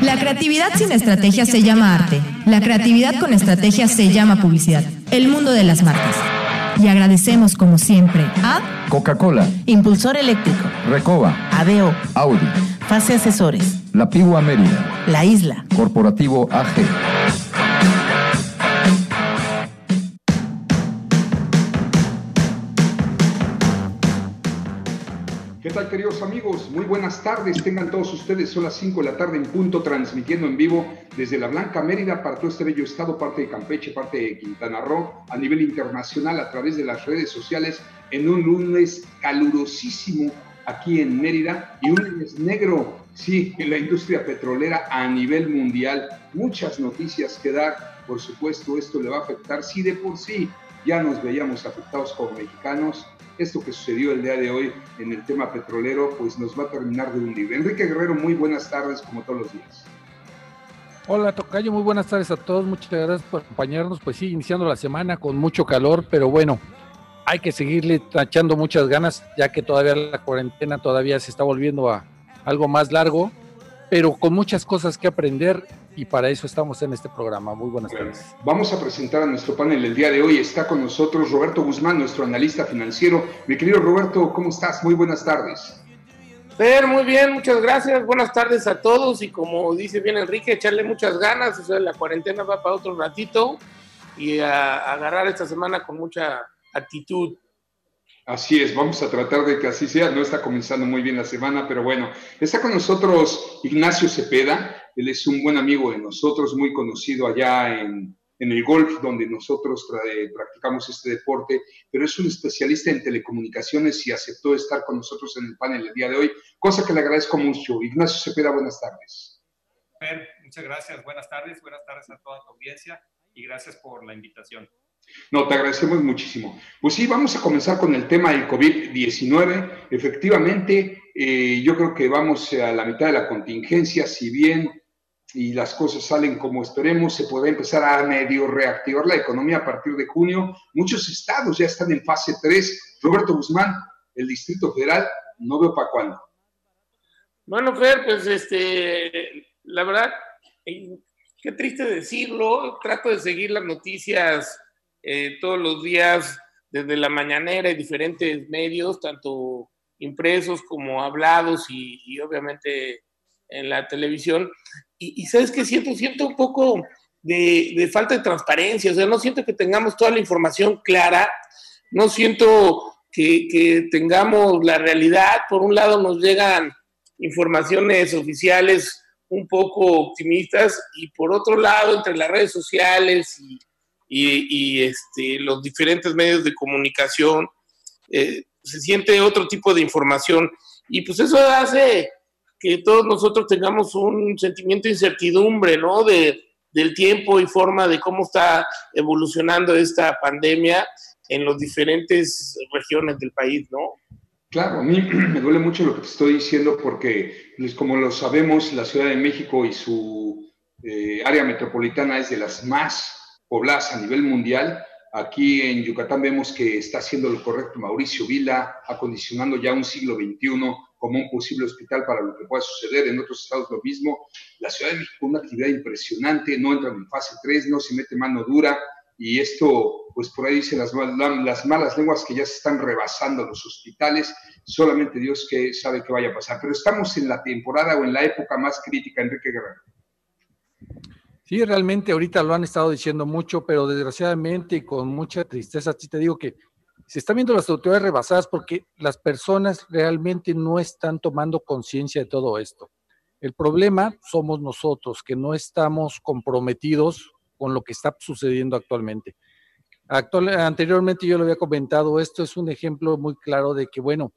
La creatividad sin estrategia se llama arte. La creatividad con estrategia se llama publicidad. El mundo de las marcas. Y agradecemos como siempre a Coca-Cola, Impulsor Eléctrico, Recoba, ADO, Audi, Fase Asesores, La Pigua Mérida, La Isla, Corporativo AG. Queridos amigos? Muy buenas tardes, tengan todos ustedes, son las 5 de la tarde en punto, transmitiendo en vivo desde la Blanca Mérida para todo este bello estado, parte de Campeche, parte de Quintana Roo, a nivel internacional a través de las redes sociales, en un lunes calurosísimo aquí en Mérida y un lunes negro, sí, en la industria petrolera a nivel mundial. Muchas noticias que dar, por supuesto, esto le va a afectar, si de por sí ya nos veíamos afectados como mexicanos, esto que sucedió el día de hoy en el tema petrolero, pues nos va a terminar de hundir. Enrique Guerrero, muy buenas tardes, como todos los días. Hola Tocayo, muy buenas tardes a todos, muchas gracias por acompañarnos, pues sí, iniciando la semana con mucho calor, pero bueno, hay que seguirle echando muchas ganas, ya que todavía la cuarentena todavía se está volviendo a algo más largo, pero con muchas cosas que aprender y para eso estamos en este programa. Muy buenas tardes. Vamos a presentar a nuestro panel el día de hoy. Está con nosotros Roberto Guzmán, nuestro analista financiero. Mi querido Roberto, ¿cómo estás? Muy buenas tardes. Fer, muy bien, muchas gracias. Buenas tardes a todos y como dice bien Enrique, echarle muchas ganas. O sea, la cuarentena va para otro ratito y a, a agarrar esta semana con mucha actitud. Así es, vamos a tratar de que así sea. No está comenzando muy bien la semana, pero bueno, está con nosotros Ignacio Cepeda. Él es un buen amigo de nosotros, muy conocido allá en, en el golf, donde nosotros eh, practicamos este deporte, pero es un especialista en telecomunicaciones y aceptó estar con nosotros en el panel el día de hoy, cosa que le agradezco mucho. Ignacio Cepeda, buenas tardes. Muchas gracias. Buenas tardes, buenas tardes a toda tu audiencia y gracias por la invitación. No, te agradecemos muchísimo. Pues sí, vamos a comenzar con el tema del COVID-19. Efectivamente, eh, yo creo que vamos a la mitad de la contingencia, si bien y las cosas salen como esperemos, se puede empezar a medio reactivar la economía a partir de junio. Muchos estados ya están en fase 3. Roberto Guzmán, el Distrito Federal, no veo para cuándo. Bueno, Fer, pues este, la verdad, qué triste decirlo, trato de seguir las noticias eh, todos los días desde la mañanera y diferentes medios, tanto impresos como hablados y obviamente en la televisión. Y, y, sabes que siento, siento un poco de, de, falta de transparencia, o sea, no siento que tengamos toda la información clara, no siento que, que tengamos la realidad. Por un lado nos llegan informaciones oficiales un poco optimistas y por otro lado entre las redes sociales y, y, y este, los diferentes medios de comunicación eh, se siente otro tipo de información y pues eso hace que todos nosotros tengamos un sentimiento de incertidumbre, ¿no? De, del tiempo y forma de cómo está evolucionando esta pandemia en las diferentes regiones del país, ¿no? Claro, a mí me duele mucho lo que te estoy diciendo porque, pues, como lo sabemos, la Ciudad de México y su eh, área metropolitana es de las más pobladas a nivel mundial. Aquí en Yucatán vemos que está haciendo lo correcto Mauricio Vila, acondicionando ya un siglo XXI como un posible hospital para lo que pueda suceder. En otros estados lo mismo. La Ciudad de México una actividad impresionante, no entran en fase 3, no se mete mano dura y esto, pues por ahí dicen las, las malas lenguas que ya se están rebasando los hospitales. Solamente Dios que sabe qué vaya a pasar. Pero estamos en la temporada o en la época más crítica, Enrique Guerrero. Sí, realmente ahorita lo han estado diciendo mucho, pero desgraciadamente y con mucha tristeza, sí te digo que se están viendo las autoridades rebasadas porque las personas realmente no están tomando conciencia de todo esto. El problema somos nosotros, que no estamos comprometidos con lo que está sucediendo actualmente. Actual, anteriormente yo lo había comentado, esto es un ejemplo muy claro de que, bueno,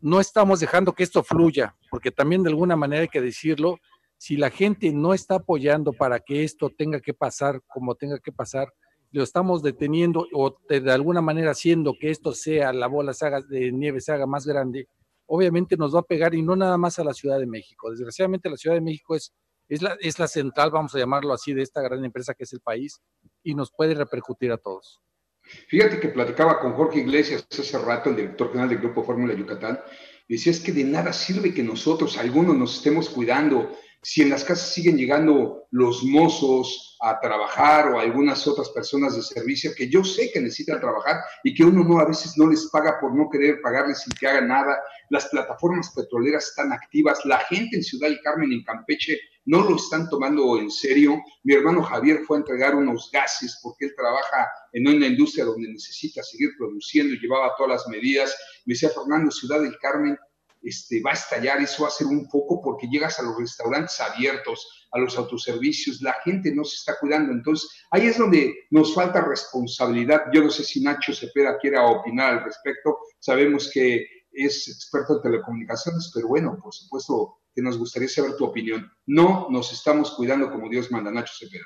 no estamos dejando que esto fluya, porque también de alguna manera hay que decirlo, si la gente no está apoyando para que esto tenga que pasar como tenga que pasar, lo estamos deteniendo o de alguna manera haciendo que esto sea, la bola se haga, de nieve se haga más grande, obviamente nos va a pegar y no nada más a la Ciudad de México. Desgraciadamente la Ciudad de México es, es, la, es la central, vamos a llamarlo así, de esta gran empresa que es el país y nos puede repercutir a todos. Fíjate que platicaba con Jorge Iglesias hace rato, el director general del Grupo Fórmula Yucatán, y decía es que de nada sirve que nosotros, algunos, nos estemos cuidando, si en las casas siguen llegando los mozos a trabajar o algunas otras personas de servicio que yo sé que necesitan trabajar y que uno no a veces no les paga por no querer pagarles sin que hagan nada. Las plataformas petroleras están activas, la gente en Ciudad del Carmen, en Campeche, no lo están tomando en serio. Mi hermano Javier fue a entregar unos gases porque él trabaja en una industria donde necesita seguir produciendo y llevaba todas las medidas. Me decía Fernando, Ciudad del Carmen este, va a estallar, eso va a ser un poco porque llegas a los restaurantes abiertos, a los autoservicios, la gente no se está cuidando. Entonces, ahí es donde nos falta responsabilidad. Yo no sé si Nacho Cepeda quiera opinar al respecto. Sabemos que es experto en telecomunicaciones, pero bueno, por supuesto que nos gustaría saber tu opinión. No nos estamos cuidando como Dios manda, Nacho Cepeda.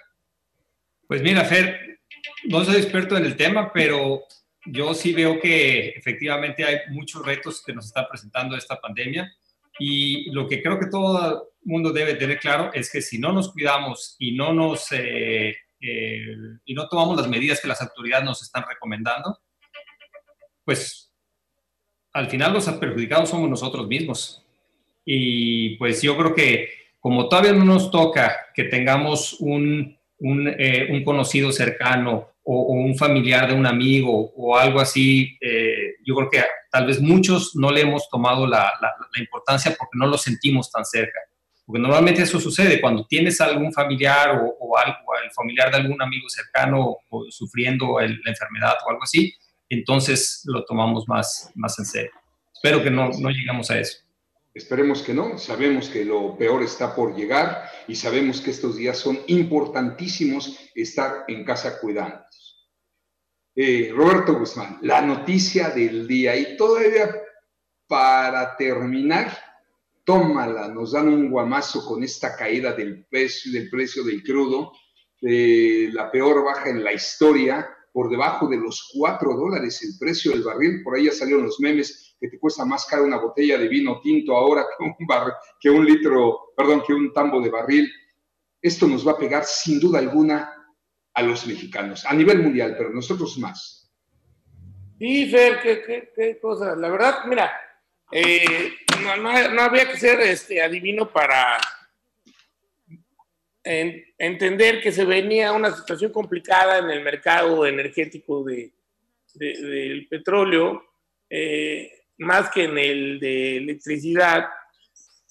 Pues mira, Fer, no soy experto en el tema, pero yo sí veo que efectivamente hay muchos retos que nos está presentando esta pandemia y lo que creo que todo el mundo debe tener claro es que si no nos cuidamos y no nos eh, eh, y no tomamos las medidas que las autoridades nos están recomendando, pues al final los perjudicados somos nosotros mismos. Y pues yo creo que como todavía no nos toca que tengamos un, un, eh, un conocido cercano o, un familiar de un amigo o algo así, eh, yo creo que tal vez muchos no le hemos tomado la, importancia porque no lo sentimos tan cerca. Porque normalmente eso sucede cuando tienes algún familiar o, o el familiar de algún amigo cercano o sufriendo la enfermedad o algo así, entonces lo tomamos más, más en serio. Espero que no, no llegamos a eso. Esperemos que no, sabemos que lo peor está por llegar y sabemos que estos días son importantísimos estar en casa cuidando. Eh, Roberto Guzmán, la noticia del día. Y todavía para terminar, tómala, nos dan un guamazo con esta caída del precio, del precio del crudo, la peor baja en la historia, por debajo de los 4 dólares el precio del barril, por ahí ya salieron los memes que te cuesta más caro una botella de vino tinto ahora que un, que un litro, perdón, que un tambo de barril. Esto nos va a pegar sin duda alguna a los mexicanos, a nivel mundial, pero nosotros más. Sí, Fer, qué, qué, cosa. La verdad, mira, eh, no, no, había que ser este, adivino para entender que se venía una situación complicada en el mercado energético de, del petróleo. Eh, más que en el de electricidad,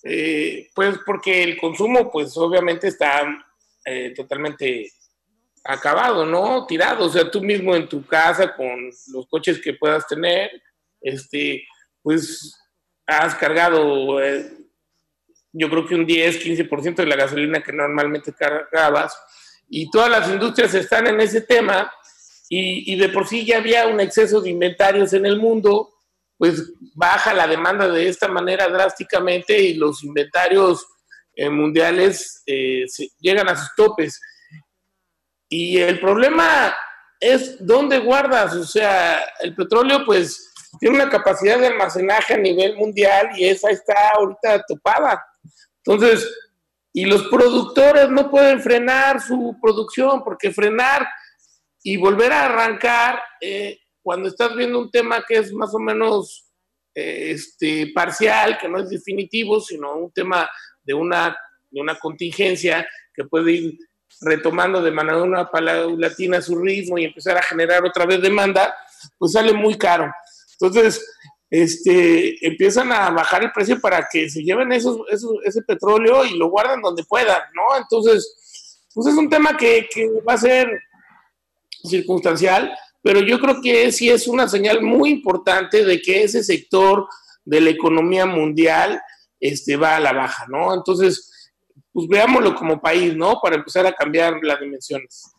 eh, pues porque el consumo, pues obviamente está eh, totalmente acabado, ¿no? Tirado, o sea, tú mismo en tu casa con los coches que puedas tener, este, pues has cargado, eh, yo creo que un 10, 15% de la gasolina que normalmente cargabas, y todas las industrias están en ese tema, y, y de por sí ya había un exceso de inventarios en el mundo, pues baja la demanda de esta manera drásticamente y los inventarios eh, mundiales eh, llegan a sus topes. Y el problema es dónde guardas, o sea, el petróleo pues tiene una capacidad de almacenaje a nivel mundial y esa está ahorita topada. Entonces, y los productores no pueden frenar su producción porque frenar y volver a arrancar eh, cuando estás viendo un tema que es más o menos eh, este, parcial, que no es definitivo, sino un tema de una, de una contingencia que puede ir retomando de manera paulatina su ritmo y empezar a generar otra vez demanda, pues sale muy caro. Entonces, este, empiezan a bajar el precio para que se lleven esos, ese petróleo y lo guarden donde puedan, ¿no? Entonces, pues es un tema que, que va a ser circunstancial, pero yo creo que sí es una señal muy importante de que ese sector de la economía mundial este, va a la baja, ¿no? Entonces, pues veámoslo como país, ¿no? Para empezar a cambiar las dimensiones.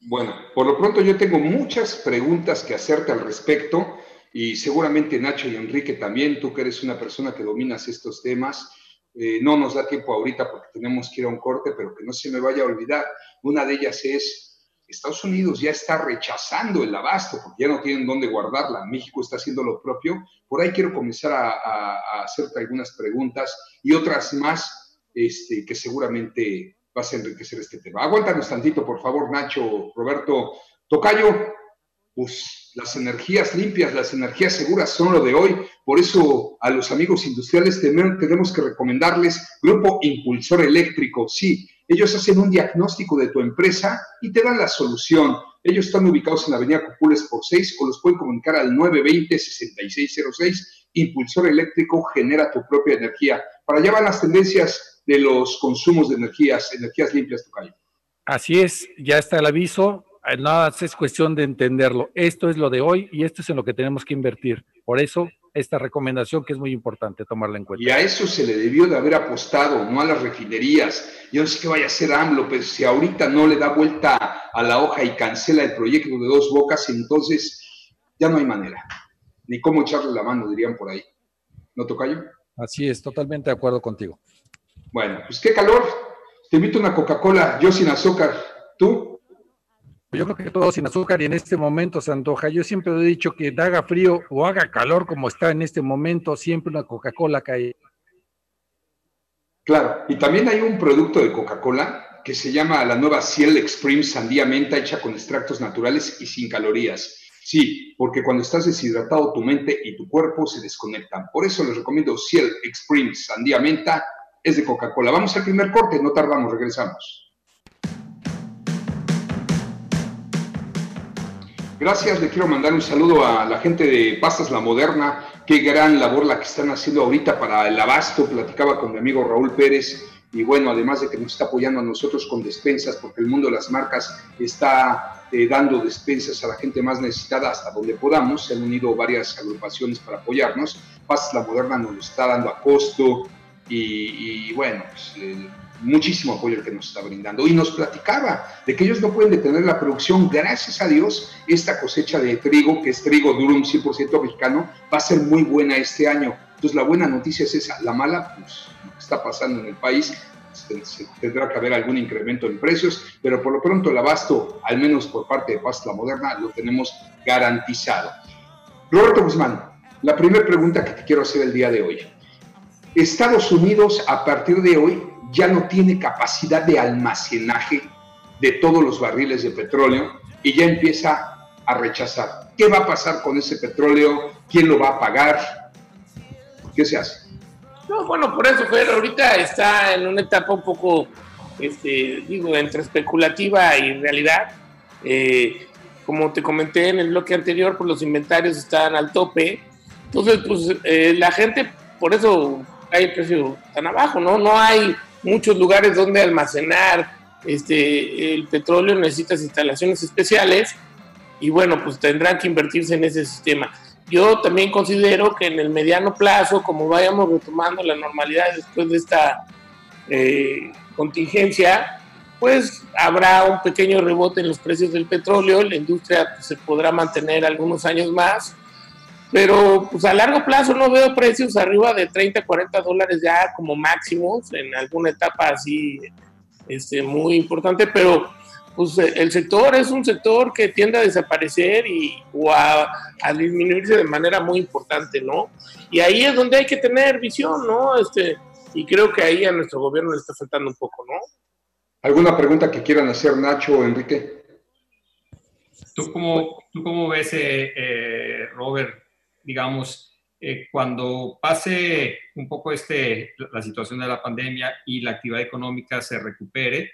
Bueno, por lo pronto yo tengo muchas preguntas que hacerte al respecto y seguramente Nacho y Enrique también, tú que eres una persona que dominas estos temas, eh, no nos da tiempo ahorita porque tenemos que ir a un corte, pero que no se me vaya a olvidar. Una de ellas es Estados Unidos ya está rechazando el abasto porque ya no tienen dónde guardarla. México está haciendo lo propio. Por ahí quiero comenzar a, hacerte algunas preguntas y otras más este, que seguramente vas a enriquecer este tema. Aguántanos tantito, por favor, Nacho, Roberto. Tocayo, pues las energías limpias, las energías seguras son lo de hoy. Por eso a los amigos industriales tenemos que recomendarles Grupo Impulsor Eléctrico. Sí, ellos hacen un diagnóstico de tu empresa y te dan la solución. Ellos están ubicados en la avenida Cupules por 6 o los pueden comunicar al 920-6606. Impulsor Eléctrico genera tu propia energía. Para allá van las tendencias de los consumos de energías, energías limpias, Tocayo. Así es, ya está el aviso eh, nada es cuestión de entenderlo. Esto es lo de hoy y esto es en lo que tenemos que invertir. Por eso, esta recomendación que es muy importante tomarla en cuenta. Y a eso se le debió de haber apostado, no a las refinerías. Yo no sé qué vaya a hacer AMLO, pero si ahorita no le da vuelta a la hoja y cancela el proyecto de dos bocas, entonces ya no hay manera. Ni cómo echarle la mano, dirían por ahí. ¿No, Tocayo? Así es, totalmente de acuerdo contigo. Bueno, pues qué calor. Te invito a una Coca-Cola, yo sin azúcar. ¿Tú? Yo creo que todo sin azúcar y en este momento se antoja. Yo siempre he dicho que haga frío o haga calor como está en este momento, siempre una Coca-Cola cae. Claro, y también hay un producto de Coca-Cola que se llama la nueva Ciel Exprime Sandía Menta hecha con extractos naturales y sin calorías. Sí, porque cuando estás deshidratado tu mente y tu cuerpo se desconectan. Por eso les recomiendo Ciel Exprime Sandía Menta, es de Coca-Cola. Vamos al primer corte, no tardamos, regresamos. Gracias, le quiero mandar un saludo a la gente de Pastas La Moderna. Qué gran labor la que están haciendo ahorita para el abasto. Platicaba con mi amigo Raúl Pérez. Y bueno, además de que nos está apoyando a nosotros con despensas, porque el mundo de las marcas está eh, dando despensas a la gente más necesitada hasta donde podamos. Se han unido varias agrupaciones para apoyarnos. Pastas La Moderna nos lo está dando a costo. Y, bueno, pues, muchísimo apoyo el que nos está brindando. Y nos platicaba de que ellos no pueden detener la producción, gracias a Dios, esta cosecha de trigo, que es trigo durum 100% mexicano, va a ser muy buena este año. Entonces la buena noticia es esa, la mala, pues lo que está pasando en el país, tendrá que haber algún incremento en precios, pero por lo pronto el abasto, al menos por parte de Pasta Moderna, lo tenemos garantizado. Roberto Guzmán, la primera pregunta que te quiero hacer el día de hoy. Estados Unidos a partir de hoy ya no tiene capacidad de almacenaje de todos los barriles de petróleo y ya empieza a rechazar. ¿Qué va a pasar con ese petróleo? ¿Quién lo va a pagar? ¿Qué se hace? No, bueno, por eso, Fer, ahorita está en una etapa un poco, este, digo, entre especulativa y realidad. Eh, como te comenté en el bloque anterior, pues los inventarios están al tope. Entonces, pues eh, la gente, por eso hay el precio tan abajo, ¿no? No hay muchos lugares donde almacenar este, el petróleo, necesitas instalaciones especiales y bueno, pues tendrán que invertirse en ese sistema. Yo también considero que en el mediano plazo, como vayamos retomando la normalidad después de esta eh, contingencia, pues habrá un pequeño rebote en los precios del petróleo, la industria se podrá mantener algunos años más pero pues a largo plazo no veo precios arriba de 30, 40 dólares ya como máximos en alguna etapa así este, muy importante, pero pues el sector es un sector que tiende a desaparecer y, o a, disminuirse de manera muy importante, ¿no? Y ahí es donde hay que tener visión, ¿no? Este, y creo que ahí a nuestro gobierno le está faltando un poco, ¿no? ¿Alguna pregunta que quieran hacer Nacho o Enrique? ¿Tú cómo, tú cómo ves, eh, eh Robert, digamos, eh, cuando pase un poco este, la situación de la pandemia y la actividad económica se recupere,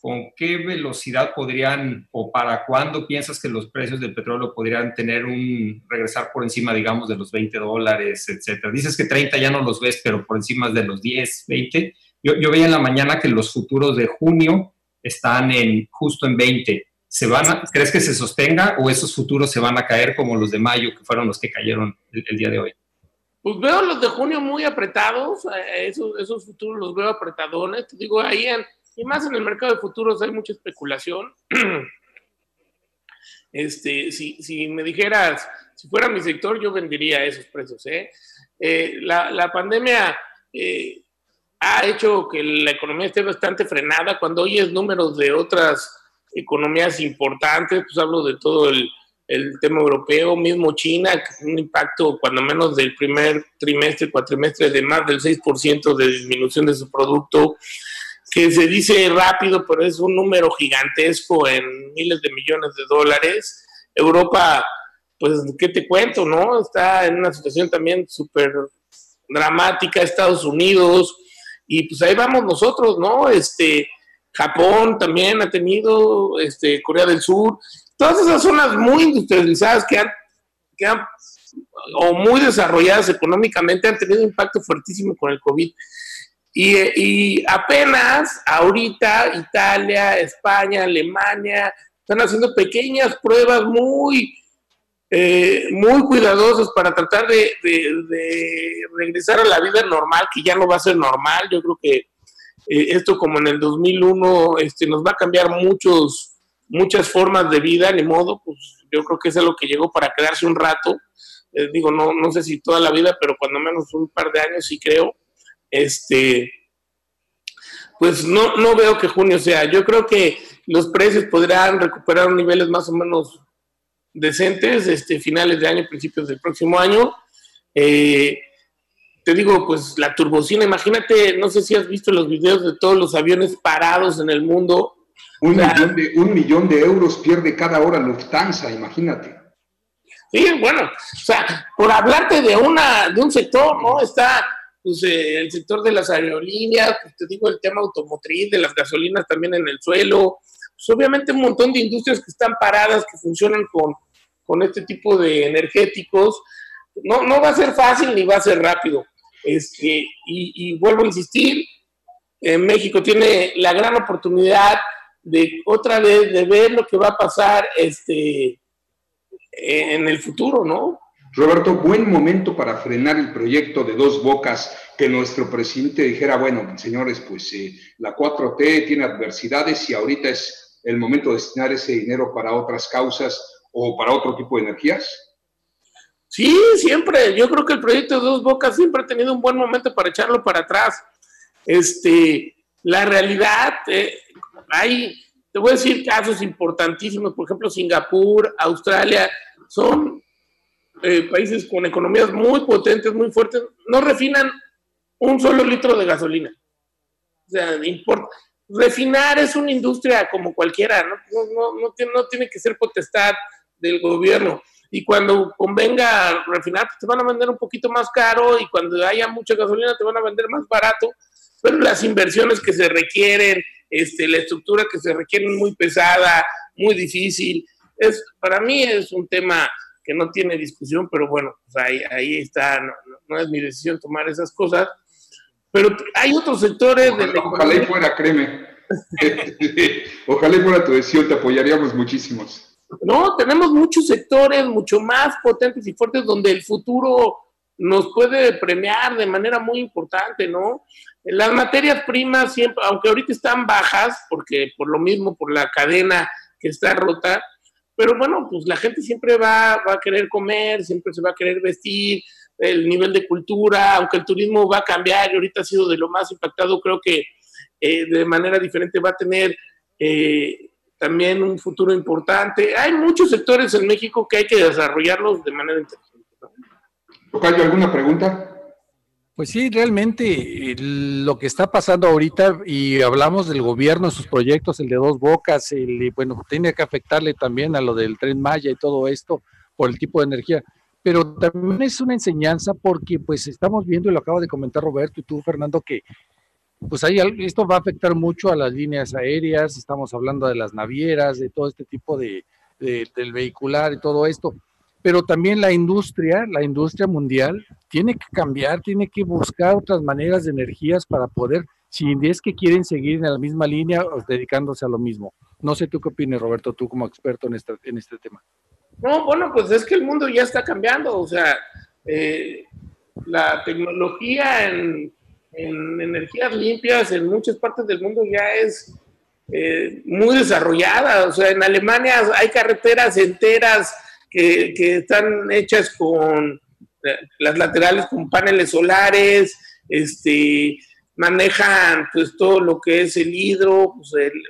¿con qué velocidad podrían o para cuándo piensas que los precios del petróleo podrían tener un regresar por encima, digamos, de los 20 dólares, etcétera? Dices que 30 ya no los ves, pero por encima de los 10, 20. Yo, yo veía en la mañana que los futuros de junio están en justo en 20 ¿se van ¿crees que se sostenga o esos futuros se van a caer como los de mayo, que fueron los que cayeron el, día de hoy? Pues veo los de junio muy apretados, eh, esos, futuros los veo apretadones, te digo, ahí y más en el mercado de futuros hay mucha especulación. Este, si, me dijeras, si fuera mi sector, yo vendería esos precios. ¿eh? eh la, pandemia ha hecho que la economía esté bastante frenada. Cuando oyes números de otras economías importantes, pues hablo de todo el, el tema europeo, mismo China, un impacto cuando menos del primer trimestre, cuatrimestre de más del 6% de disminución de su producto, que se dice rápido, pero es un número gigantesco en miles de millones de dólares. Europa, pues, ¿qué te cuento, no? Está en una situación también súper dramática, Estados Unidos, y pues ahí vamos nosotros, ¿no? Este, Japón también ha tenido, este, Corea del Sur, todas esas zonas muy industrializadas que han, que han o muy desarrolladas económicamente han tenido impacto fuertísimo con el COVID. Y, apenas ahorita Italia, España, Alemania están haciendo pequeñas pruebas muy, eh, muy cuidadosas para tratar de, regresar a la vida normal, que ya no va a ser normal. Yo creo que eh, esto como en el 2001 este, nos va a cambiar muchos, muchas formas de vida, ni modo, pues yo creo que es algo que llegó para quedarse un rato. Eh, digo, no, no sé si toda la vida, pero cuando menos un par de años sí creo este, pues no, no veo que junio sea. Yo creo que los precios podrán recuperar niveles más o menos decentes, este, finales de año, principios del próximo año. Eh, te digo, pues la turbocina, imagínate, no sé si has visto los videos de todos los aviones parados en el mundo. Un, millón, de, un millón de euros pierde cada hora Lufthansa, imagínate. Sí, bueno, o sea, por hablarte de una, de un sector, ¿no? Está pues, eh, el sector de las aerolíneas, pues, te digo el tema automotriz, de las gasolinas también en el suelo, pues obviamente un montón de industrias que están paradas, que funcionan con, con este tipo de energéticos. No, no va a ser fácil ni va a ser rápido. Este, y, vuelvo a insistir, en México tiene la gran oportunidad de otra vez de ver lo que va a pasar este, en el futuro, ¿no? Roberto, buen momento para frenar el proyecto de dos bocas, que nuestro presidente dijera, bueno, señores, pues eh, la 4T tiene adversidades y ahorita es el momento de destinar ese dinero para otras causas o para otro tipo de energías. Sí, siempre. Yo creo que el proyecto de dos bocas siempre ha tenido un buen momento para echarlo para atrás. Este, la realidad, eh, hay, te voy a decir casos importantísimos, por ejemplo, Singapur, Australia, son eh, países con economías muy potentes, muy fuertes, no refinan un solo litro de gasolina. O sea, refinar es una industria como cualquiera, ¿no? No, tiene, no tiene que ser potestad del gobierno. Y cuando convenga refinar, pues te van a vender un poquito más caro y cuando haya mucha gasolina te van a vender más barato, pero las inversiones que se requieren, este, la estructura que se requiere muy pesada, muy difícil, es, para mí es un tema que no tiene discusión, pero bueno, pues ahí, ahí está, no, es mi decisión tomar esas cosas. Pero hay otros sectores ojalá, de Ojalá y fuera, créeme. ojalá y fuera tu decisión, te apoyaríamos muchísimos. No, tenemos muchos sectores mucho más potentes y fuertes donde el futuro nos puede premiar de manera muy importante, ¿no? Las materias primas siempre, aunque ahorita están bajas, porque por lo mismo, por la cadena que está rota, pero bueno, pues la gente siempre va, a querer comer, siempre se va a querer vestir, el nivel de cultura, aunque el turismo va a cambiar y ahorita ha sido de lo más impactado, creo que eh, de manera diferente va a tener eh, también un futuro importante. Hay muchos sectores en México que hay que desarrollarlos de manera inteligente. ¿Hay alguna pregunta? Pues sí, realmente lo que está pasando ahorita, y hablamos del gobierno, sus proyectos, el de dos bocas, el, bueno, tiene que afectarle también a lo del tren Maya y todo esto por el tipo de energía, pero también es una enseñanza porque pues estamos viendo, y lo acaba de comentar Roberto y tú, Fernando, que pues ahí esto va a afectar mucho a las líneas aéreas, estamos hablando de las navieras, de todo este tipo de, de del vehicular y todo esto pero también la industria, la industria mundial, tiene que cambiar, tiene que buscar otras maneras de energías para poder, si es que quieren seguir en la misma línea, dedicándose a lo mismo. No sé tú qué opinas, Roberto, tú como experto en este, en este tema. No, bueno, pues es que el mundo ya está cambiando, o sea, eh, la tecnología en, energías limpias en muchas partes del mundo ya es eh, muy desarrollada, o sea, en Alemania hay carreteras enteras que, están hechas con las laterales con paneles solares, este, manejan pues todo lo que es el hidro, pues, el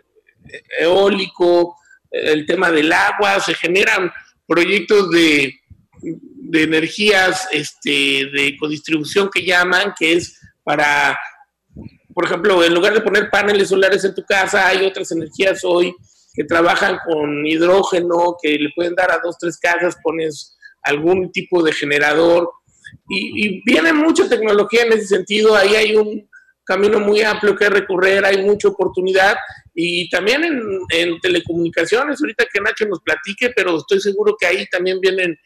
eólico, el tema del agua, se generan proyectos de, de energías este, de codistribución que llaman, que es para, por ejemplo, en lugar de poner paneles solares en tu casa, hay otras energías hoy que trabajan con hidrógeno, que le pueden dar a dos, tres casas, pones algún tipo de generador. Y, y viene mucha tecnología en ese sentido, ahí hay un camino muy amplio que recorrer, hay mucha oportunidad y también en, en, telecomunicaciones, ahorita que Nacho nos platique, pero estoy seguro que ahí también vienen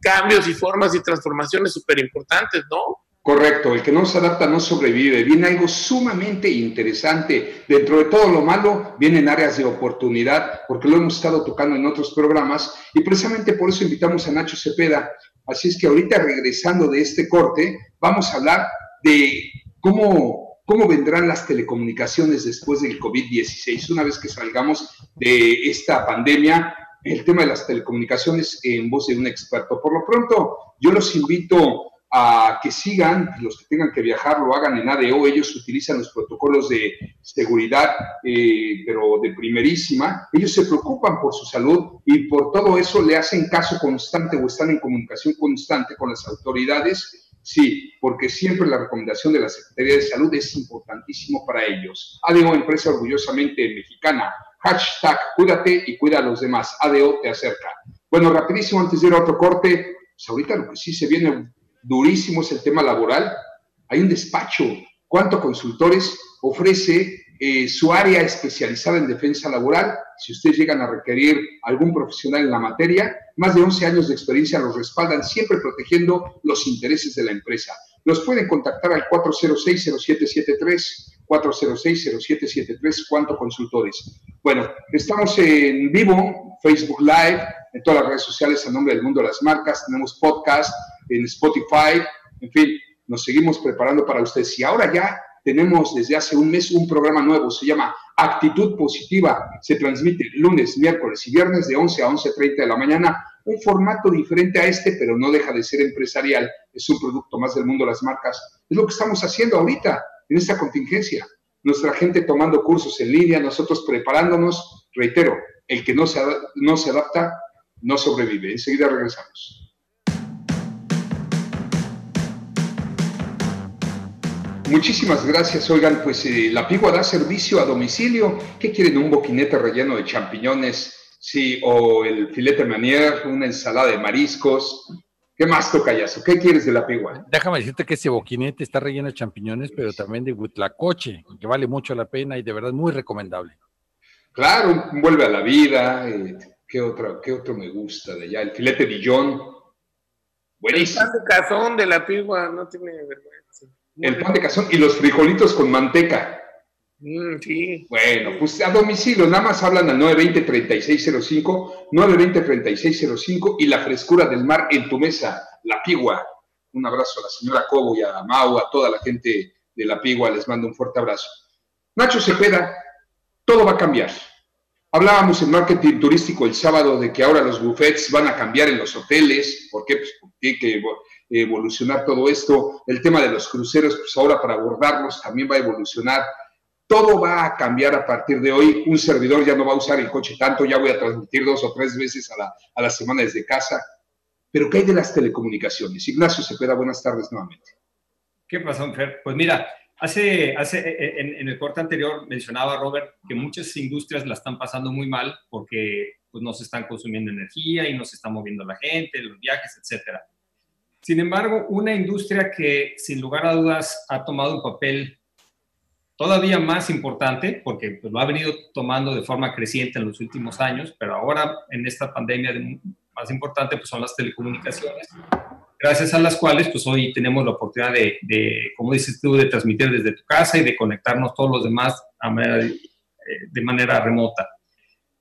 cambios y formas y transformaciones súper importantes, ¿no? Correcto, el que no se adapta no sobrevive. Viene algo sumamente interesante. Dentro de todo lo malo, vienen áreas de oportunidad, porque lo hemos estado tocando en otros programas y precisamente por eso invitamos a Nacho Cepeda. Así es que ahorita regresando de este corte, vamos a hablar de cómo, cómo vendrán las telecomunicaciones después del COVID-16. Una vez que salgamos de esta pandemia, el tema de las telecomunicaciones en voz de un experto. Por lo pronto, yo los invito a que sigan, los que tengan que viajar lo hagan en ADO, ellos utilizan los protocolos de seguridad, eh, pero de primerísima, ellos se preocupan por su salud y por todo eso le hacen caso constante o están en comunicación constante con las autoridades, sí, porque siempre la recomendación de la Secretaría de Salud es importantísimo para ellos. ADO, empresa orgullosamente mexicana, hashtag cuídate y cuida a los demás, ADO te acerca. Bueno, rapidísimo, antes de ir a otro corte, pues ahorita lo que sí se viene durísimo es el tema laboral. Hay un despacho. ¿Cuánto consultores ofrece eh, su área especializada en defensa laboral? Si ustedes llegan a requerir algún profesional en la materia, más de 11 años de experiencia los respaldan, siempre protegiendo los intereses de la empresa. Los pueden contactar al 406-0773, 406-0773, ¿cuánto consultores? Bueno, estamos en vivo, Facebook Live, en todas las redes sociales a nombre del mundo de las marcas, tenemos podcast, en Spotify, en fin, nos seguimos preparando para ustedes. Y ahora ya tenemos desde hace un mes un programa nuevo, se llama Actitud Positiva, se transmite lunes, miércoles y viernes de 11 a 11.30 de la mañana, un formato diferente a este, pero no deja de ser empresarial, es un producto más del mundo de las marcas. Es lo que estamos haciendo ahorita, en esta contingencia. Nuestra gente tomando cursos en línea, nosotros preparándonos, reitero, el que no se, no se adapta no sobrevive. Enseguida regresamos. Muchísimas gracias. Oigan, pues eh, la Pigua da servicio a domicilio. ¿Qué quieren? ¿Un boquinete relleno de champiñones? Sí, o el filete manier, una ensalada de mariscos. ¿Qué más, Tocayazo? ¿Qué quieres de la Pigua? Déjame decirte que ese boquinete está relleno de champiñones, pero también de huitlacoche, que vale mucho la pena y de verdad muy recomendable. Claro, vuelve a la vida. Eh, ¿qué, otro, ¿Qué otro me gusta de allá? El filete Dijon. Buenísimo. El pan de cazón de la Pigua, no tiene vergüenza el pan de cazón y los frijolitos con manteca. Mm, sí. Bueno, pues a domicilio, nada más hablan al 920-3605, 920-3605 y la frescura del mar en tu mesa, La Pigua. Un abrazo a la señora Cobo y a Mau, a toda la gente de La Pigua, les mando un fuerte abrazo. Nacho Cepeda, todo va a cambiar. Hablábamos en marketing turístico el sábado de que ahora los buffets van a cambiar en los hoteles. ¿Por qué? Pues porque que evolucionar todo esto. El tema de los cruceros, pues ahora para abordarlos también va a evolucionar. Todo va a cambiar a partir de hoy. Un servidor ya no va a usar el coche tanto, ya voy a transmitir dos o tres veces a la, a la semana desde casa. Pero ¿qué hay de las telecomunicaciones? Ignacio Cepeda, buenas tardes nuevamente. ¿Qué pasó, Fer? Pues mira, hace, hace en, en, el corte anterior mencionaba Robert que muchas industrias la están pasando muy mal porque pues, no se están consumiendo energía y no se está moviendo la gente, los viajes, etcétera. Sin embargo, una industria que sin lugar a dudas ha tomado un papel todavía más importante, porque pues, lo ha venido tomando de forma creciente en los últimos años, pero ahora en esta pandemia más importante pues, son las telecomunicaciones, gracias a las cuales pues, hoy tenemos la oportunidad de, de, como dices tú, de transmitir desde tu casa y de conectarnos todos los demás manera, eh, de manera remota.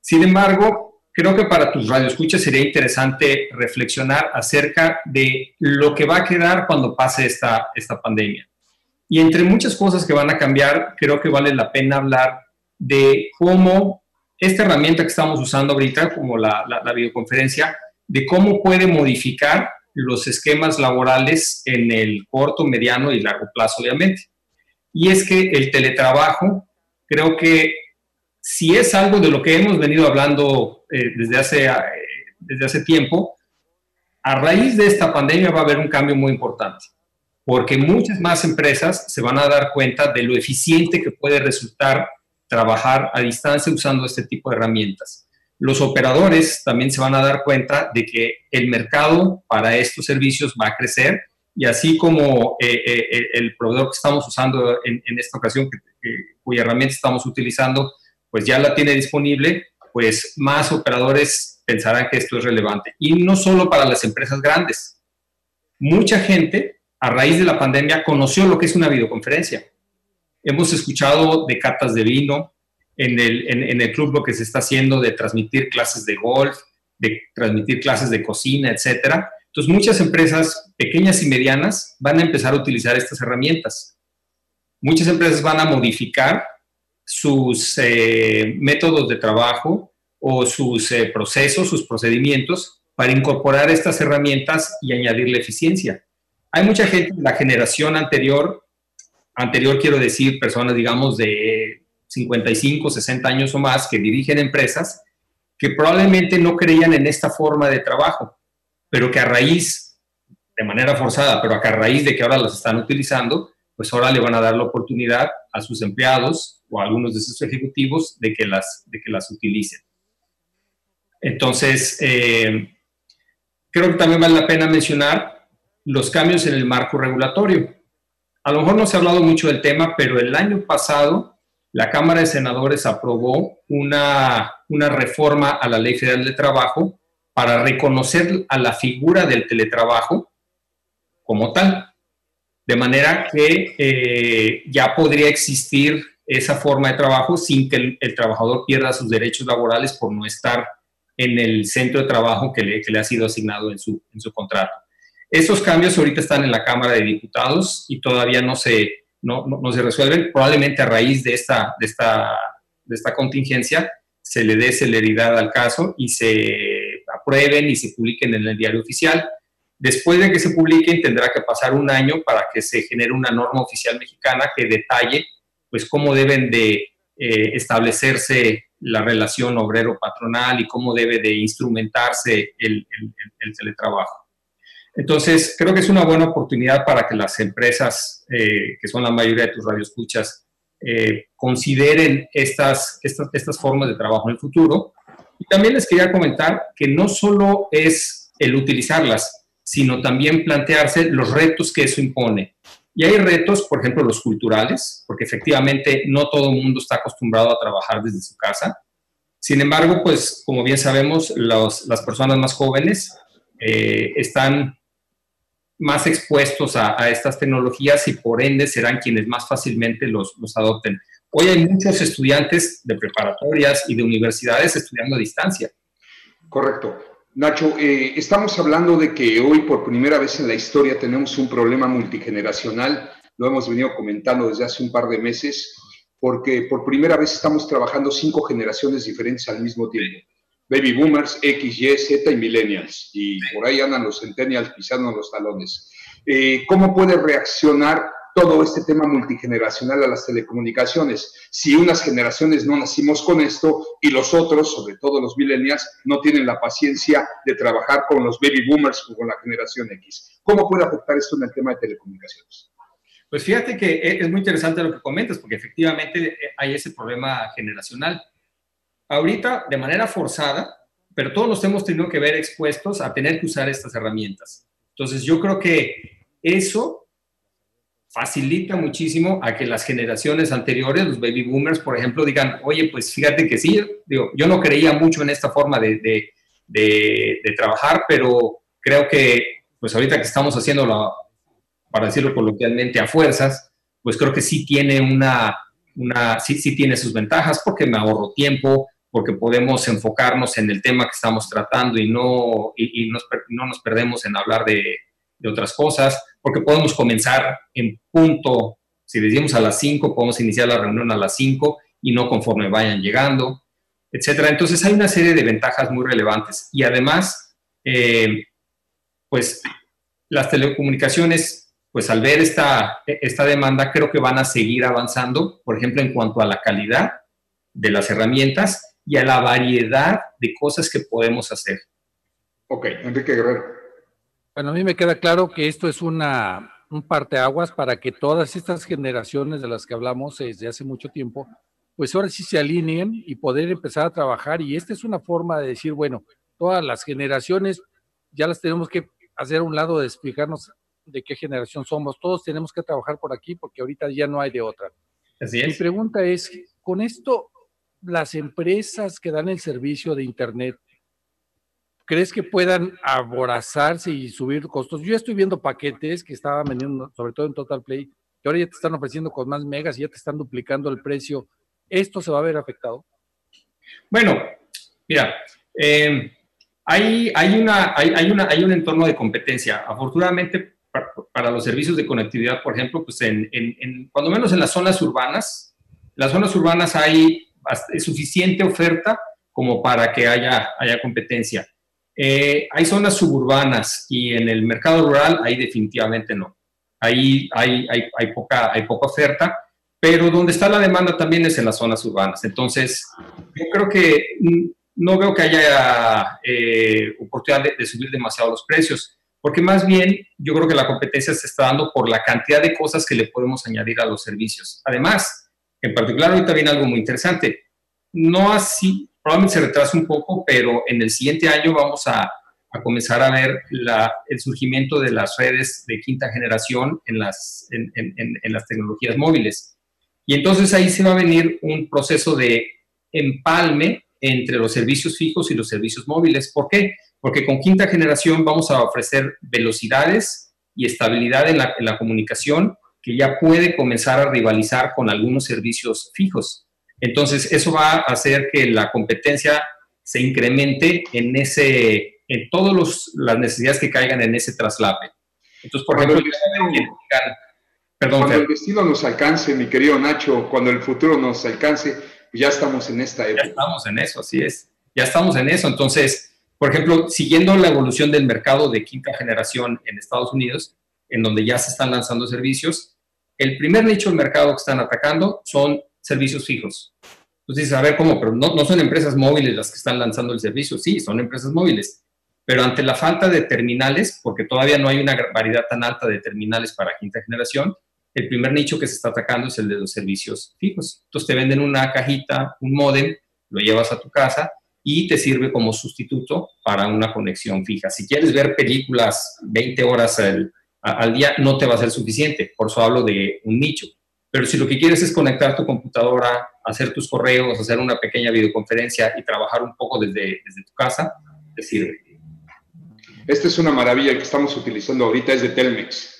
Sin embargo, creo que para tus radioescuchas sería interesante reflexionar acerca de lo que va a quedar cuando pase esta, esta pandemia. Y entre muchas cosas que van a cambiar, creo que vale la pena hablar de cómo esta herramienta que estamos usando ahorita, como la, la, la videoconferencia, de cómo puede modificar los esquemas laborales en el corto, mediano y largo plazo, obviamente. Y es que el teletrabajo creo que si es algo de lo que hemos venido hablando eh, desde, hace, eh, desde hace tiempo, a raíz de esta pandemia va a haber un cambio muy importante, porque muchas más empresas se van a dar cuenta de lo eficiente que puede resultar trabajar a distancia usando este tipo de herramientas. Los operadores también se van a dar cuenta de que el mercado para estos servicios va a crecer y así como eh, eh, el proveedor que estamos usando en, esta ocasión, cuya herramienta estamos utilizando, pues ya la tiene disponible, pues más operadores pensarán que esto es relevante. Y no solo para las empresas grandes. Mucha gente, a raíz de la pandemia, conoció lo que es una videoconferencia. Hemos escuchado de catas de vino, en el, en, el club lo que se está haciendo de transmitir clases de golf, de transmitir clases de cocina, etcétera. Entonces, muchas empresas pequeñas y medianas van a empezar a utilizar estas herramientas. Muchas empresas van a modificar sus eh, métodos de trabajo o sus eh, procesos, sus procedimientos para incorporar estas herramientas y añadirle eficiencia. Hay mucha gente de la generación anterior, anterior quiero decir personas, digamos, de 55, 60 años o más que dirigen empresas que probablemente no creían en esta forma de trabajo, pero que a raíz, de manera forzada, pero a raíz de que ahora las están utilizando, pues ahora le van a dar la oportunidad a sus empleados o a algunos de sus ejecutivos de que las, de que las utilicen. Entonces, eh, creo que también vale la pena mencionar los cambios en el marco regulatorio. A lo mejor no se ha hablado mucho del tema, pero el año pasado la Cámara de Senadores aprobó una, reforma a la Ley Federal de Trabajo para reconocer a la figura del teletrabajo como tal, de manera que eh, ya podría existir esa forma de trabajo sin que el, trabajador pierda sus derechos laborales por no estar en el centro de trabajo que le, que le ha sido asignado en su, en su contrato. Esos cambios ahorita están en la Cámara de Diputados y todavía no se, no, no, se resuelven, probablemente a raíz de esta, de, esta, de esta contingencia se le dé celeridad al caso y se aprueben y se publiquen en el diario oficial. Después de que se publiquen, tendrá que pasar un año para que se genere una norma oficial mexicana que detalle pues, cómo deben de eh, establecerse la relación obrero-patronal y cómo debe de instrumentarse el, el, el teletrabajo. Entonces, creo que es una buena oportunidad para que las empresas, eh, que son la mayoría de tus radioescuchas, eh, consideren estas, estas, estas formas de trabajo en el futuro. Y también les quería comentar que no solo es el utilizarlas, sino también plantearse los retos que eso impone. Y hay retos, por ejemplo, los culturales, porque efectivamente no todo el mundo está acostumbrado a trabajar desde su casa. Sin embargo, pues como bien sabemos, las personas más jóvenes eh, están más expuestos a, estas tecnologías y por ende serán quienes más fácilmente los, adopten. Hoy hay muchos estudiantes de preparatorias y de universidades estudiando a distancia. Correcto. Nacho, eh, estamos hablando de que hoy por primera vez en la historia tenemos un problema multigeneracional, lo hemos venido comentando desde hace un par de meses, porque por primera vez estamos trabajando cinco generaciones diferentes al mismo tiempo baby boomers, X, Y, Z y millennials. Y por ahí andan los centennials pisando los talones. Eh, ¿Cómo puede reaccionar todo este tema multigeneracional a las telecomunicaciones? Si unas generaciones no nacimos con esto y los otros, sobre todo los millennials, no tienen la paciencia de trabajar con los baby boomers o con la generación X. ¿Cómo puede afectar esto en el tema de telecomunicaciones? Pues fíjate que es muy interesante lo que comentas, porque efectivamente hay ese problema generacional ahorita de manera forzada, pero todos nos hemos tenido que ver expuestos a tener que usar estas herramientas. Entonces yo creo que eso facilita muchísimo a que las generaciones anteriores, los baby boomers, por ejemplo, digan, oye, pues fíjate que sí, digo, yo no creía mucho en esta forma de, de, de, trabajar, pero creo que, pues ahorita que estamos haciéndolo, para decirlo coloquialmente, a fuerzas, pues creo que sí tiene una, una sí, sí tiene sus ventajas porque me ahorro tiempo, porque podemos enfocarnos en el tema que estamos tratando y no, y, no nos perdemos en hablar de, de, otras cosas, porque podemos comenzar en punto, si decimos a las 5, podemos iniciar la reunión a las 5 y no conforme vayan llegando, etcétera. Entonces hay una serie de ventajas muy relevantes y además, eh, pues las telecomunicaciones, pues al ver esta, esta demanda, creo que van a seguir avanzando, por ejemplo, en cuanto a la calidad de las herramientas y a la variedad de cosas que podemos hacer. Ok, Enrique Guerrero. Bueno, a mí me queda claro que esto es una, un parteaguas para que todas estas generaciones de las que hablamos desde hace mucho tiempo pues ahora sí se alineen y poder empezar a trabajar. Y esta es una forma de decir, bueno, todas las generaciones ya las tenemos que hacer a un lado de explicarnos de qué generación somos. Todos tenemos que trabajar por aquí porque ahorita ya no hay de otra. Así Mi es. pregunta es, con esto, las empresas que dan el servicio de Internet, ¿crees que puedan aborazarse y subir costos? Yo estoy viendo paquetes que estaban vendiendo, sobre todo en Total Play, que ahora ya te están ofreciendo con más megas y ya te están duplicando el precio. ¿Esto se va a ver afectado? Bueno, mira, eh, hay, hay, una, hay, hay, una, hay un entorno de competencia. Afortunadamente, para, los servicios de conectividad, por ejemplo, pues en, cuando menos en las zonas urbanas, las zonas urbanas hay suficiente oferta como para que haya, haya competencia. Eh, hay zonas suburbanas y en el mercado rural ahí definitivamente no. Ahí hay, hay, hay, poca, hay poca oferta, pero donde está la demanda también es en las zonas urbanas. Entonces, yo creo que no veo que haya eh, oportunidad de, de, subir demasiado los precios, porque más bien yo creo que la competencia se está dando por la cantidad de cosas que le podemos añadir a los servicios. Además, en particular ahorita viene algo muy interesante. No así, probablemente se retrasa un poco, pero en el siguiente año vamos a, a comenzar a ver la, el surgimiento de las redes de quinta generación en las, en, en, en las tecnologías móviles. Y entonces ahí se va a venir un proceso de empalme entre los servicios fijos y los servicios móviles. ¿Por qué? Porque con quinta generación vamos a ofrecer velocidades y estabilidad en la, en la comunicación que ya puede comenzar a rivalizar con algunos servicios fijos. Entonces, eso va a hacer que la competencia se incremente en ese, en todas las necesidades que caigan en ese traslape. Entonces, por Cuando ejemplo, el destino, Perdón, cuando Fer. el destino nos alcance, mi querido Nacho, cuando el futuro nos alcance, ya estamos en esta época. Ya estamos en eso, así es. Ya estamos en eso. Entonces, por ejemplo, siguiendo la evolución del mercado de quinta generación en Estados Unidos, en donde ya se están lanzando servicios, el primer nicho del mercado que están atacando son servicios fijos. Entonces a ver, ¿cómo? Pero no, no son empresas móviles las que están lanzando el servicio. Sí, son empresas móviles. Pero ante la falta de terminales, porque todavía no hay una variedad tan alta de terminales para quinta generación, el primer nicho que se está atacando es el de los servicios fijos. Entonces te venden una cajita, un modem, lo llevas a tu casa y te sirve como sustituto para una conexión fija. Si quieres ver películas 20 horas al, al día, no te va a ser suficiente. Por eso hablo de un nicho. Pero si lo que quieres es conectar tu computadora, hacer tus correos, hacer una pequeña videoconferencia y trabajar un poco desde, desde tu casa, te sirve. Esta es una maravilla que estamos utilizando ahorita, es de Telmex.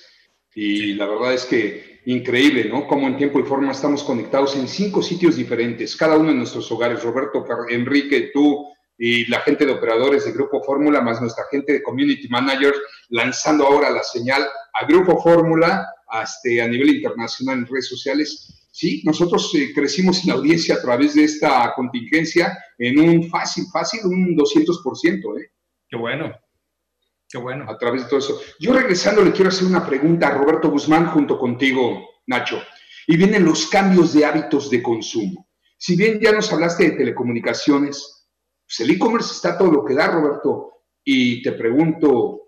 Y la verdad es que increíble, ¿no? Cómo en tiempo y forma estamos conectados en cinco sitios diferentes, cada uno en nuestros hogares. Roberto, Enrique, tú y la gente de operadores de Grupo Fórmula, más nuestra gente de Community Managers, lanzando ahora la señal a Grupo Fórmula hasta a nivel internacional en redes sociales. Sí, nosotros eh, crecimos en audiencia a través de esta contingencia en un fácil, fácil, un 200%, ¿eh? Qué bueno. Qué bueno. A través de todo eso. Yo regresando le quiero hacer una pregunta a Roberto Guzmán junto contigo, Nacho. Y vienen los cambios de hábitos de consumo. Si bien ya nos hablaste de telecomunicaciones, pues el e-commerce está todo lo que da, Roberto. Y te pregunto,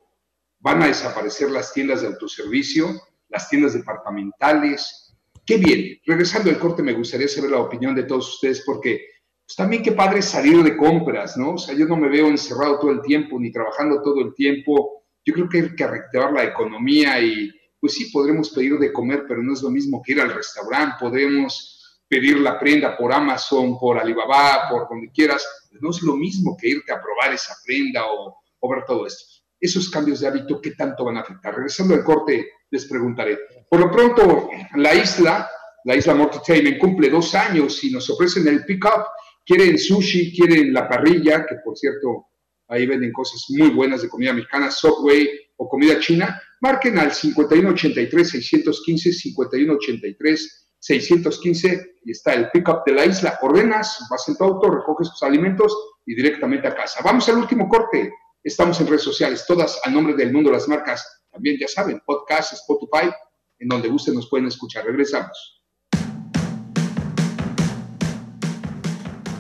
¿van a desaparecer las tiendas de autoservicio, las tiendas departamentales? Qué bien. Regresando al corte, me gustaría saber la opinión de todos ustedes porque pues también qué padre salir de compras, ¿no? O sea, yo no me veo encerrado todo el tiempo ni trabajando todo el tiempo. Yo creo que hay que reactivar la economía y, pues sí, podremos pedir de comer, pero no es lo mismo que ir al restaurante. Podemos pedir la prenda por Amazon, por Alibaba, por donde quieras. No es lo mismo que irte a probar esa prenda o, o ver todo esto. Esos cambios de hábito, ¿qué tanto van a afectar? Regresando al corte, les preguntaré. Por lo pronto, la isla, la isla Mortitamen, cumple dos años y nos ofrecen el pick-up quieren sushi, quieren la parrilla, que por cierto, ahí venden cosas muy buenas de comida mexicana, Subway o comida china, marquen al 5183-615, 5183-615 y está el pick-up de la isla. Ordenas, vas en tu auto, recoges tus alimentos y directamente a casa. Vamos al último corte. Estamos en redes sociales, todas a nombre del mundo las marcas. También ya saben, podcast, Spotify, en donde gusten nos pueden escuchar. Regresamos.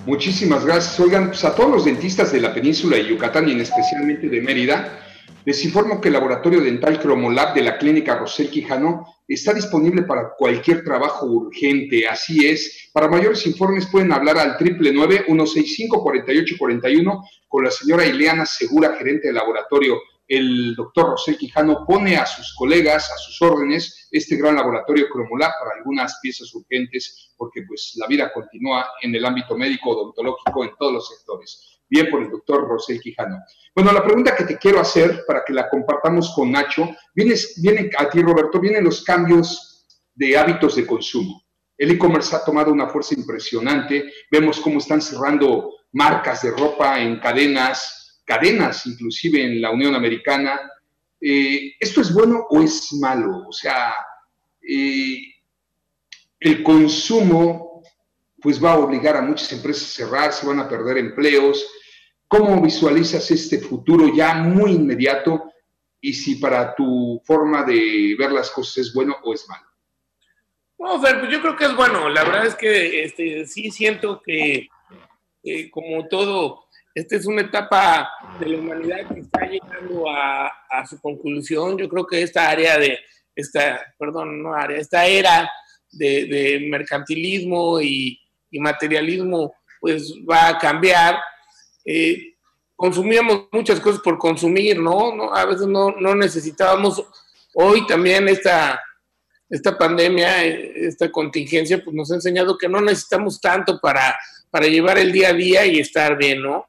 Muchísimas gracias. Oigan, pues a todos los dentistas de la península de Yucatán y en especialmente de Mérida, les informo que el Laboratorio Dental Cromolab de la Clínica Rosel Quijano está disponible para cualquier trabajo urgente, así es. Para mayores informes pueden hablar al 999-165-4841 con la señora Ileana Segura, gerente de laboratorio. El doctor José Quijano pone a sus colegas, a sus órdenes, este gran laboratorio Cromolar para algunas piezas urgentes, porque pues la vida continúa en el ámbito médico odontológico en todos los sectores bien por el doctor Rosel Quijano. Bueno, la pregunta que te quiero hacer para que la compartamos con Nacho, viene, viene a ti Roberto, vienen los cambios de hábitos de consumo. El e-commerce ha tomado una fuerza impresionante, vemos cómo están cerrando marcas de ropa en cadenas, cadenas inclusive en la Unión Americana. Eh, ¿Esto es bueno o es malo? O sea, eh, el consumo pues va a obligar a muchas empresas a cerrar, se van a perder empleos, ¿Cómo visualizas este futuro ya muy inmediato y si para tu forma de ver las cosas es bueno o es malo? No, Fer, pues yo creo que es bueno. La verdad es que este, sí siento que, como todo, esta es una etapa de la humanidad que está llegando a, su conclusión. Yo creo que esta área de, esta, perdón, no área, esta era de, mercantilismo y, y materialismo, pues va a cambiar eh, consumíamos muchas cosas por consumir, ¿no? A veces no, necesitábamos. Hoy también esta, esta pandemia, esta contingencia, pues nos ha enseñado que no necesitamos tanto para, para llevar el día a día y estar bien, ¿no?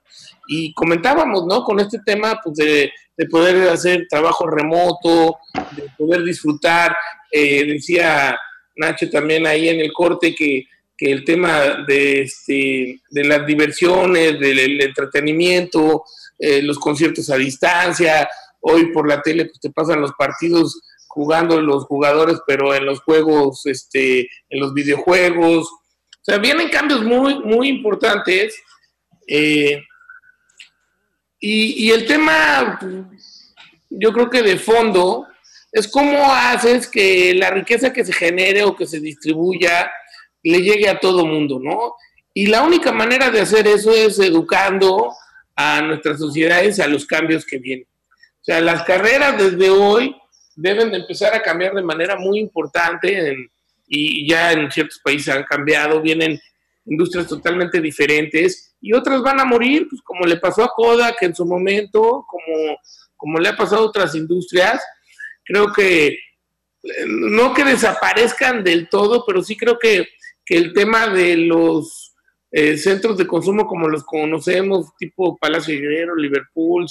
Y comentábamos, ¿no? Con este tema, pues de, poder hacer trabajo remoto, de poder disfrutar. Eh, decía Nacho también ahí en el corte que que el tema de, este, de las diversiones, del entretenimiento, eh, los conciertos a distancia, hoy por la tele pues te pasan los partidos jugando los jugadores, pero en los juegos, este, en los videojuegos. O sea, vienen cambios muy, muy importantes. Eh, y, y el tema, yo creo que de fondo, es cómo haces que la riqueza que se genere o que se distribuya le llegue a todo mundo, ¿no? Y la única manera de hacer eso es educando a nuestras sociedades a los cambios que vienen. O sea, las carreras desde hoy deben de empezar a cambiar de manera muy importante y ya en ciertos países han cambiado, vienen industrias totalmente diferentes y otras van a morir, pues como le pasó a Kodak en su momento, como, como le ha pasado a otras industrias. Creo que eh, no que desaparezcan del todo, pero sí creo que que el tema de los eh, centros de consumo como los conocemos, tipo Palacio Guerrero, Liverpool,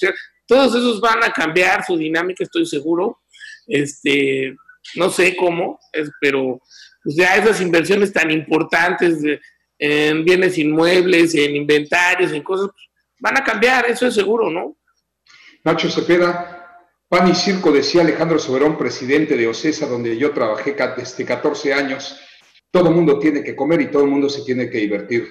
todos esos van a cambiar su dinámica, estoy seguro. Este, no sé cómo, pero pues ya esas inversiones tan importantes en bienes inmuebles, en inventarios, en cosas, pues, van a cambiar, eso es seguro, ¿no? Nacho Cepeda, pan y circo, decía Alejandro Soberón, presidente de OCESA, donde yo trabajé desde 14 años todo el mundo tiene que comer y todo el mundo se tiene que divertir.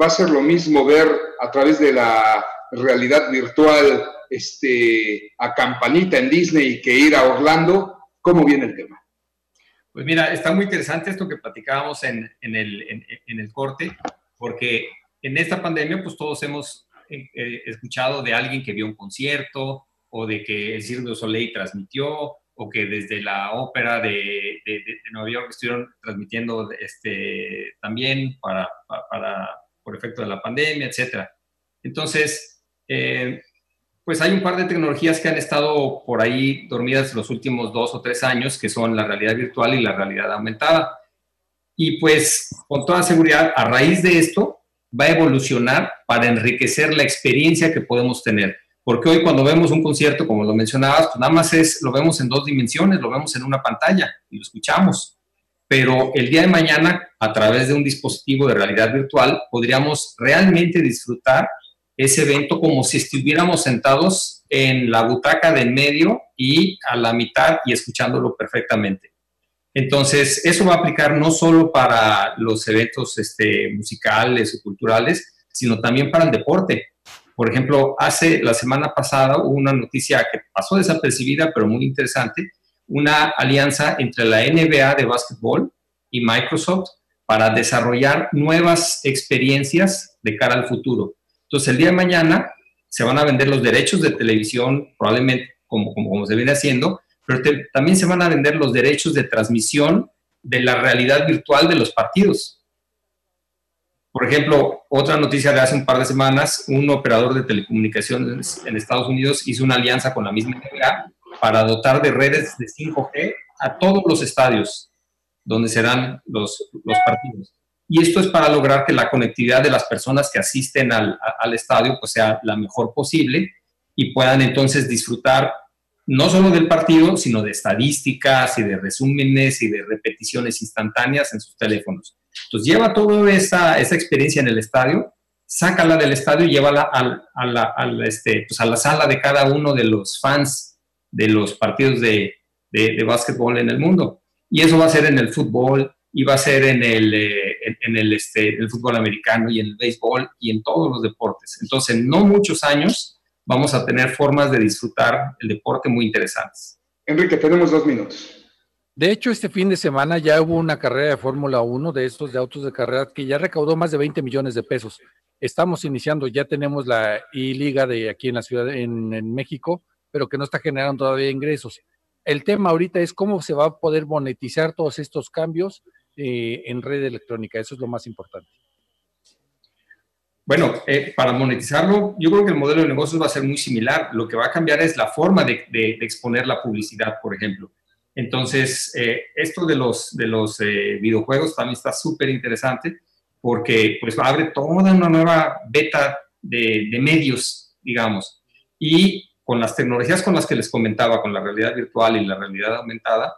Va a ser lo mismo ver a través de la realidad virtual este, a Campanita en Disney que ir a Orlando. ¿Cómo viene el tema? Pues mira, está muy interesante esto que platicábamos en, el, en, el, corte, porque en esta pandemia pues todos hemos eh, eh, escuchado de alguien que vio un concierto o de que el Cirque du Soleil transmitió o que desde la ópera de, Nueva York estuvieron transmitiendo este, también para, para, por efecto de la pandemia, etc. Entonces, eh, pues hay un par de tecnologías que han estado por ahí dormidas los últimos dos o tres años, que son la realidad virtual y la realidad aumentada. Y pues, con toda seguridad, a raíz de esto, va a evolucionar para enriquecer la experiencia que podemos tener porque hoy cuando vemos un concierto, como lo mencionabas, pues nada más es, lo vemos en dos dimensiones, lo vemos en una pantalla y lo escuchamos. Pero el día de mañana, a través de un dispositivo de realidad virtual, podríamos realmente disfrutar ese evento como si estuviéramos sentados en la butaca de en medio y a la mitad y escuchándolo perfectamente. Entonces, eso va a aplicar no solo para los eventos este, musicales o culturales, sino también para el deporte. Por ejemplo, hace la semana pasada hubo una noticia que pasó desapercibida, pero muy interesante, una alianza entre la NBA de básquetbol y Microsoft para desarrollar nuevas experiencias de cara al futuro. Entonces, el día de mañana se van a vender los derechos de televisión, probablemente como, como, como se viene haciendo, pero también se van a vender los derechos de transmisión de la realidad virtual de los partidos. Por ejemplo, otra noticia de hace un par de semanas, un operador de telecomunicaciones en Estados Unidos hizo una alianza con la misma NBA para dotar de redes de 5G a todos los estadios donde serán los, los partidos. Y esto es para lograr que la conectividad de las personas que asisten al, estadio pues sea la mejor posible y puedan entonces disfrutar no solo del partido, sino de estadísticas y de resúmenes y de repeticiones instantáneas en sus teléfonos. Entonces lleva toda esa, esa experiencia en el estadio, sácala del estadio y llévala al, a, la, este, pues a la sala de cada uno de los fans de los partidos de, de, de, básquetbol en el mundo. Y eso va a ser en el fútbol, y va a ser en el, eh, en, el, este, el fútbol americano y en el béisbol y en todos los deportes. Entonces, en no muchos años vamos a tener formas de disfrutar el deporte muy interesantes. Enrique, tenemos dos minutos. De hecho, este fin de semana ya hubo una carrera de Fórmula 1 de estos de autos de carrera que ya recaudó más de 20 millones de pesos. Estamos iniciando, ya tenemos la I-Liga de aquí en la ciudad, en, México, pero que no está generando todavía ingresos. El tema ahorita es cómo se va a poder monetizar todos estos cambios eh, en red electrónica. Eso es lo más importante. Bueno, eh, para monetizarlo, yo creo que el modelo de negocios va a ser muy similar. Lo que va a cambiar es la forma de exponer la publicidad, por ejemplo. Entonces, eh, esto de los, de los eh, videojuegos también está súper interesante porque pues abre toda una nueva beta de, de, medios, digamos. Y con las tecnologías con las que les comentaba, con la realidad virtual y la realidad aumentada,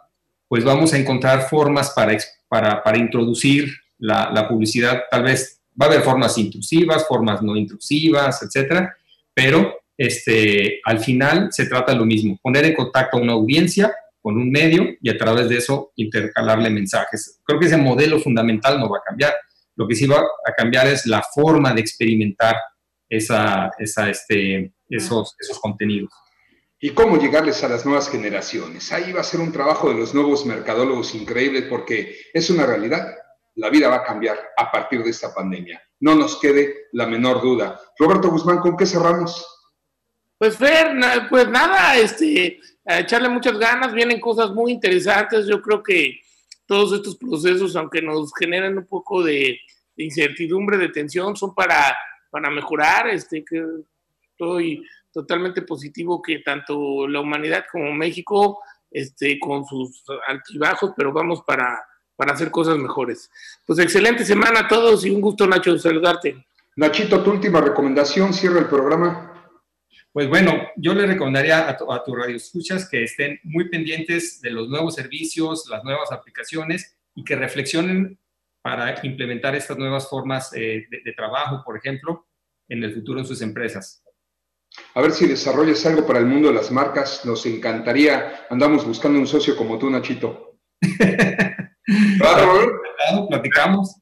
pues vamos a encontrar formas para, para, para introducir la, la, publicidad. Tal vez va a haber formas intrusivas, formas no intrusivas, etcétera, pero este, al final se trata lo mismo, poner en contacto a una audiencia con un medio y a través de eso intercalarle mensajes. Creo que ese modelo fundamental no va a cambiar. Lo que sí va a cambiar es la forma de experimentar esa, esa, este, esos, esos contenidos. ¿Y cómo llegarles a las nuevas generaciones? Ahí va a ser un trabajo de los nuevos mercadólogos increíble porque es una realidad. La vida va a cambiar a partir de esta pandemia. No nos quede la menor duda. Roberto Guzmán, ¿con qué cerramos? Pues Fer, pues nada, este, a echarle muchas ganas, vienen cosas muy interesantes. Yo creo que todos estos procesos, aunque nos generen un poco de, de incertidumbre, de tensión, son para, para mejorar. Este, que estoy totalmente positivo que tanto la humanidad como México, este, con sus altibajos, pero vamos para, para hacer cosas mejores. Pues excelente semana a todos y un gusto, Nacho, saludarte. Nachito, tu última recomendación, cierra el programa. Pues bueno, yo le recomendaría a tu, a tu radio escuchas que estén muy pendientes de los nuevos servicios, las nuevas aplicaciones y que reflexionen para implementar estas nuevas formas eh, de, de, trabajo, por ejemplo, en el futuro en sus empresas. A ver si desarrollas algo para el mundo de las marcas. Nos encantaría. Andamos buscando un socio como tú, Nachito. platicamos.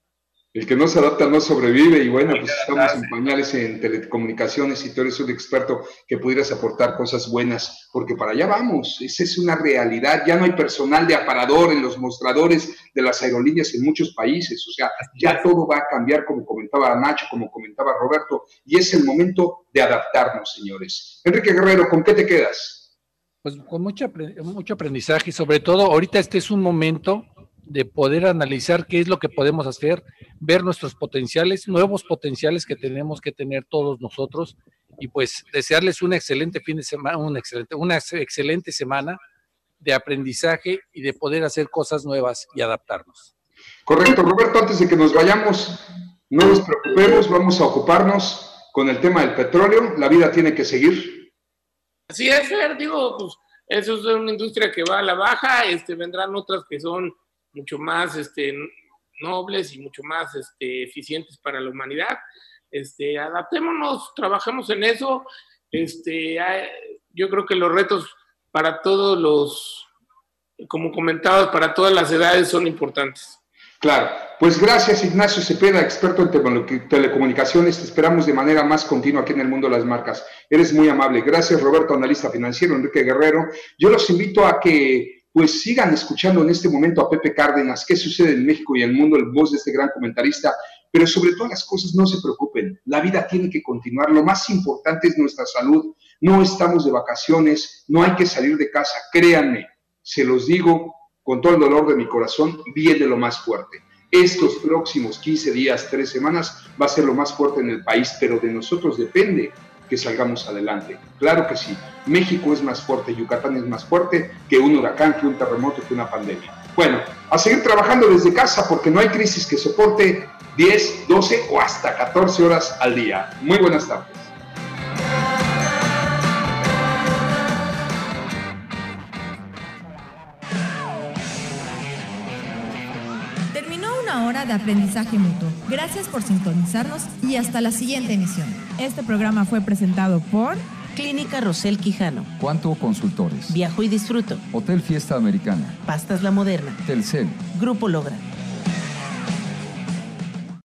El que no se adapta no sobrevive. Y bueno, pues estamos en pañales en telecomunicaciones y tú eres un experto que pudieras aportar cosas buenas, porque para allá vamos, esa es una realidad, ya no hay personal de aparador en los mostradores de las aerolíneas en muchos países, o sea, ya todo va a cambiar como comentaba Nacho, como comentaba Roberto, y es el momento de adaptarnos, señores. Enrique Guerrero, ¿con qué te quedas? Pues con mucho, mucho aprendizaje y sobre todo ahorita este es un momento de poder analizar qué es lo que podemos hacer, ver nuestros potenciales, nuevos potenciales que tenemos que tener todos nosotros y pues desearles un excelente fin de semana, un excelente, una excelente semana de aprendizaje y de poder hacer cosas nuevas y adaptarnos. Correcto, Roberto, antes de que nos vayamos, no nos preocupemos, vamos a ocuparnos con el tema del petróleo, la vida tiene que seguir. Así es, Fer, digo, pues eso es una industria que va a la baja, este, vendrán otras que son mucho más este, nobles y mucho más este, eficientes para la humanidad. Este, adaptémonos, trabajemos en eso. Este, yo creo que los retos para todos los, como comentabas, para todas las edades son importantes. Claro, pues gracias Ignacio Cepeda, experto en telecomunicaciones. Te esperamos de manera más continua aquí en el mundo de las marcas. Eres muy amable. Gracias Roberto, analista financiero, Enrique Guerrero. Yo los invito a que pues sigan escuchando en este momento a Pepe Cárdenas, qué sucede en México y en el mundo, el voz de este gran comentarista, pero sobre todas las cosas no se preocupen, la vida tiene que continuar, lo más importante es nuestra salud, no estamos de vacaciones, no hay que salir de casa, créanme, se los digo con todo el dolor de mi corazón, viene lo más fuerte. Estos próximos 15 días, 3 semanas, va a ser lo más fuerte en el país, pero de nosotros depende que salgamos adelante. Claro que sí, México es más fuerte, Yucatán es más fuerte que un huracán, que un terremoto, que una pandemia. Bueno, a seguir trabajando desde casa porque no hay crisis que soporte 10, 12 o hasta 14 horas al día. Muy buenas tardes. De aprendizaje mutuo. Gracias por sintonizarnos y hasta la siguiente emisión. Este programa fue presentado por Clínica Rosel Quijano, Cuanto Consultores. Viajo y Disfruto, Hotel Fiesta Americana. Pastas La Moderna, Telcel. Grupo Logra.